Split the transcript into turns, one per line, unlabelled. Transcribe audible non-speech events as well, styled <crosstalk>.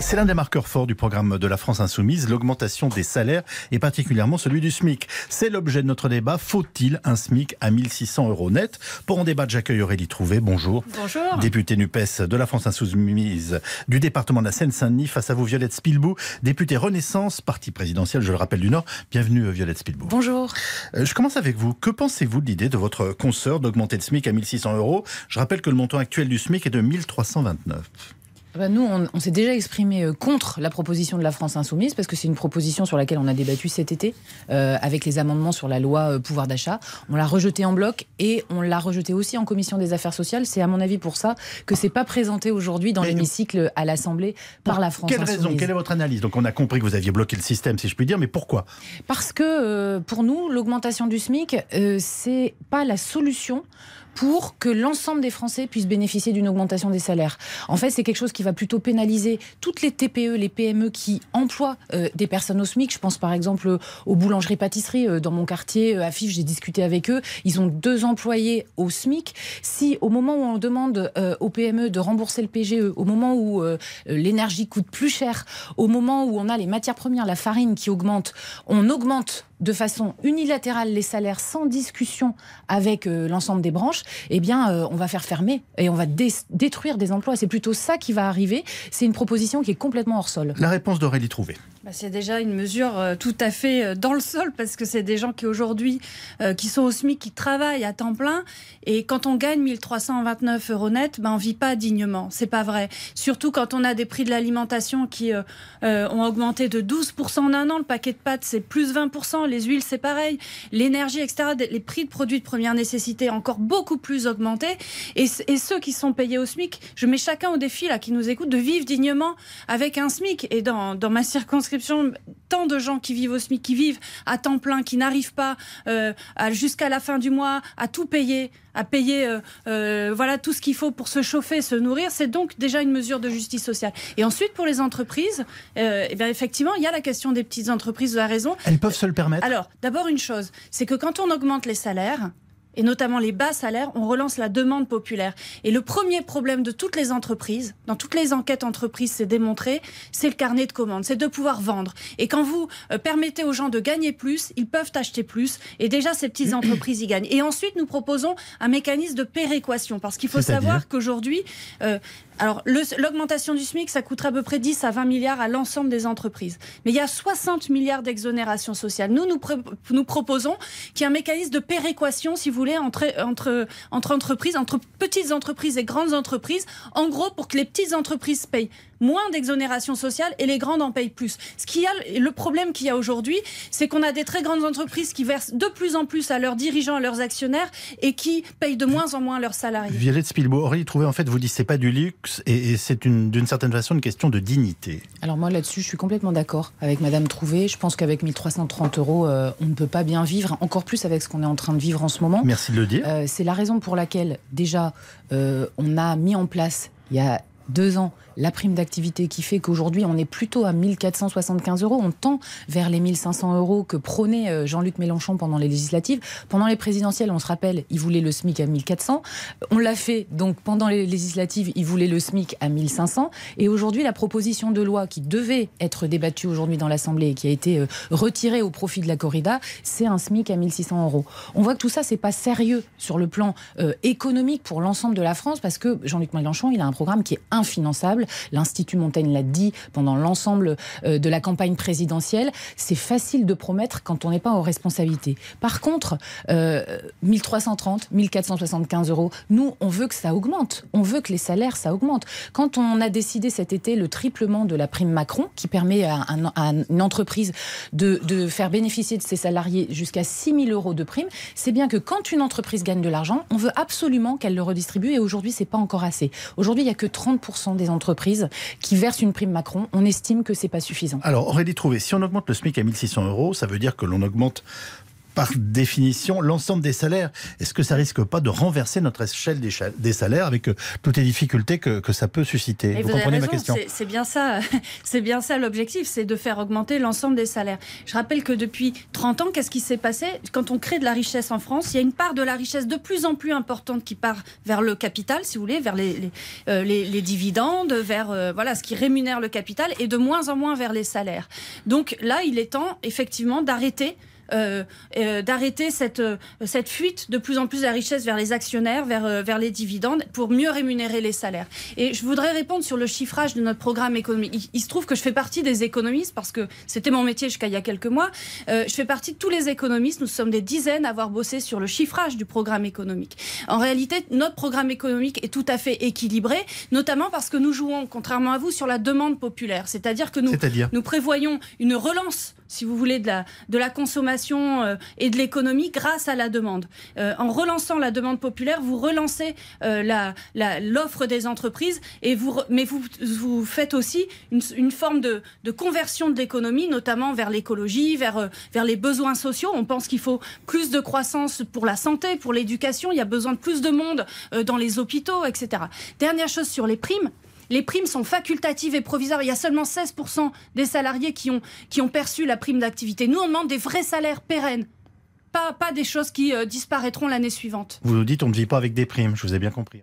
C'est l'un des marqueurs forts du programme de la France Insoumise, l'augmentation des salaires et particulièrement celui du SMIC. C'est l'objet de notre débat. Faut-il un SMIC à 1600 euros net? Pour en débattre, j'accueille Aurélie Trouvé. Bonjour.
Bonjour.
Députée NUPES de la France Insoumise du département de la Seine-Saint-Denis. Face à vous, Violette Spilbou, députée Renaissance, parti présidentiel, je le rappelle, du Nord. Bienvenue, Violette Spilbou.
Bonjour.
Euh, Je commence avec vous. Que pensez-vous de l'idée de votre consoeur d'augmenter le SMIC à 1600 euros? Je rappelle que le montant actuel du SMIC est de 1329.
Ah bah, nous, on, on s'est déjà exprimé euh, contre la proposition de la France Insoumise parce que c'est une proposition sur laquelle on a débattu cet été euh, avec les amendements sur la loi euh, pouvoir d'achat. On l'a rejeté en bloc et on l'a rejeté aussi en commission des affaires sociales. C'est à mon avis pour ça que c'est pas présenté aujourd'hui dans l'hémicycle à l'Assemblée par la France
Quelle
Insoumise.
raison Quelle est votre analyse? Donc on a compris que vous aviez bloqué le système, si je puis dire, mais pourquoi?
Parce que euh, pour nous, l'augmentation du SMIC, c'est pas la solution pour que l'ensemble des Français puissent bénéficier d'une augmentation des salaires. En fait, c'est quelque chose qui va plutôt pénaliser toutes les TPE, les PME qui emploient euh, des personnes au SMIC. Je pense par exemple aux boulangeries-pâtisseries. Euh, Dans mon quartier, euh, à FIF, j'ai discuté avec eux. Ils ont deux employés au SMIC. Si au moment où on demande euh, aux PME de rembourser le PGE, au moment où euh, l'énergie coûte plus cher, au moment où on a les matières premières, la farine qui augmente, on augmente de façon unilatérale les salaires sans discussion avec euh, l'ensemble des branches, eh bien, euh, on va faire fermer et on va dé- détruire des emplois. C'est plutôt ça qui va arriver. C'est une proposition qui est complètement hors sol.
La réponse d'Aurélie Trouvé.
Bah, c'est déjà une mesure euh, tout à fait euh, dans le sol parce que c'est des gens qui aujourd'hui euh, qui sont au SMIC, qui travaillent à temps plein et quand on gagne 1329 euros net, ben on vit pas dignement. C'est pas vrai. Surtout quand on a des prix de l'alimentation qui ont augmenté de 12% en un an. Le paquet de pâtes c'est plus 20%. Les huiles c'est pareil. L'énergie etc. Les prix de produits de première nécessité encore beaucoup plus augmentés. Et, et ceux qui sont payés au SMIC, je mets chacun au défi là qui nous écoute de vivre dignement avec un SMIC. Et dans, dans ma circonscription, tant de gens qui vivent au SMIC, qui vivent à temps plein, qui n'arrivent pas euh, jusqu'à la fin du mois à tout payer, à payer euh, euh, voilà tout ce qu'il faut pour se chauffer, se nourrir. C'est donc déjà une mesure de justice sociale. Et ensuite pour les entreprises, eh bien effectivement il y a la question des petites entreprises. Vous avez raison.
Elles peuvent se le permettre
Alors, d'abord une chose, c'est que quand on augmente les salaires, et notamment les bas salaires, on relance la demande populaire. Et le premier problème de toutes les entreprises, dans toutes les enquêtes entreprises, c'est démontré, c'est le carnet de commandes, c'est de pouvoir vendre. Et quand vous euh, permettez aux gens de gagner plus, ils peuvent acheter plus. Et déjà, ces petites <clears throat> entreprises y gagnent. Et ensuite, nous proposons un mécanisme de péréquation, parce qu'il faut savoir qu'aujourd'hui, euh, alors l'augmentation du SMIC, ça coûtera à peu près 10 à 20 milliards à l'ensemble des entreprises. Mais il y a 60 milliards d'exonération sociale. Nous, nous, nous proposons qu'il y ait un mécanisme de péréquation, si vous voulez, entre, entre, entre entreprises, entre petites entreprises et grandes entreprises, en gros pour que les petites entreprises payent moins d'exonération sociale et les grandes en payent plus. Ce qu'il y a, le problème qu'il y a aujourd'hui, c'est qu'on a des très grandes entreprises qui versent de plus en plus à leurs dirigeants, à leurs actionnaires et qui payent de moins en moins leurs salariés.
Violette Spilbo, Aurélie Trouvé, en fait, vous dites c'est pas du luxe et, et c'est une- d'une certaine façon une question de dignité.
Alors moi là-dessus, je suis complètement d'accord avec Madame Trouvé. Je pense qu'avec 1330 euros, euh, on ne peut pas bien vivre, encore plus avec ce qu'on est en train de vivre en ce moment.
Merci de le dire.
Euh, c'est la raison pour laquelle, déjà, euh, on a mis en place, il y a deux ans, la prime d'activité qui fait qu'aujourd'hui, on est plutôt à 1475 euros. On tend vers les 1500 euros que prônait euh, Jean-Luc Mélenchon pendant les législatives. Pendant les présidentielles, on se rappelle, il voulait le SMIC à 1400. On l'a fait, donc pendant les législatives, il voulait le SMIC à 1500. Et aujourd'hui, la proposition de loi qui devait être débattue aujourd'hui dans l'Assemblée et qui a été euh, retirée au profit de la corrida, c'est un SMIC à 1600 euros. On voit que tout ça, c'est pas sérieux sur le plan euh, économique pour l'ensemble de la France parce que Jean-Luc Mélenchon, il a un programme qui est infinançable. L'Institut Montaigne l'a dit pendant l'ensemble euh, de la campagne présidentielle. C'est facile de promettre quand on n'est pas aux responsabilités. Par contre, euh, 1330, 1475 euros, nous, on veut que ça augmente. On veut que les salaires, ça augmente. Quand on a décidé cet été le triplement de la prime Macron, qui permet à, un- à une entreprise de, de faire bénéficier de ses salariés jusqu'à 6 000 euros de prime, c'est bien que quand une entreprise gagne de l'argent, on veut absolument qu'elle le redistribue et aujourd'hui, c'est pas encore assez. Aujourd'hui, il n'y a que 30% des entreprises qui versent une prime Macron. On estime que c'est pas suffisant.
Alors, Aurélie Trouvé, si on augmente le SMIC à 1600 euros, ça veut dire que l'on augmente par définition l'ensemble des salaires. Est-ce que ça risque pas de renverser notre échelle des salaires avec euh, toutes les difficultés que, que ça peut susciter?
Vous, comprenez ma question C'est bien ça, <laughs> c'est bien ça l'objectif, c'est de faire augmenter l'ensemble des salaires. Je rappelle que depuis 30 ans, qu'est-ce qui s'est passé? Quand on crée de la richesse en France, il y a une part de la richesse de plus en plus importante qui part vers le capital, si vous voulez, vers les, les, euh, les, dividendes, vers euh, voilà ce qui rémunère le capital, et de moins en moins vers les salaires. Donc là, il est temps effectivement d'arrêter euh, euh, d'arrêter cette, euh, cette fuite de plus en plus de la richesse vers les actionnaires, vers, vers les dividendes, pour mieux rémunérer les salaires. Et je voudrais répondre sur le chiffrage de notre programme économique. Il, se trouve que je fais partie des économistes, parce que c'était mon métier jusqu'à il y a quelques mois. je fais partie de tous les économistes. Nous sommes des dizaines à avoir bossé sur le chiffrage du programme économique. En réalité, notre programme économique est tout à fait équilibré, notamment parce que nous jouons, contrairement à vous, sur la demande populaire. C'est-à-dire que nous, nous prévoyons une relance si vous voulez, de la, de la consommation euh, et de l'économie grâce à la demande. Euh, en relançant la demande populaire, vous relancez euh, l'offre des entreprises, et vous, mais vous, vous faites aussi une, une forme de, de, conversion de l'économie, notamment vers l'écologie, vers, vers les besoins sociaux. On pense qu'il faut plus de croissance pour la santé, pour l'éducation, il y a besoin de plus de monde dans les hôpitaux, etc. Dernière chose sur les primes. Les primes sont facultatives et provisoires. Il y a seulement 16% des salariés qui ont, qui ont perçu la prime d'activité. Nous, on demande des vrais salaires pérennes. Pas, pas des choses qui euh, disparaîtront l'année suivante.
Vous nous dites on ne vit pas avec des primes, je vous ai bien compris.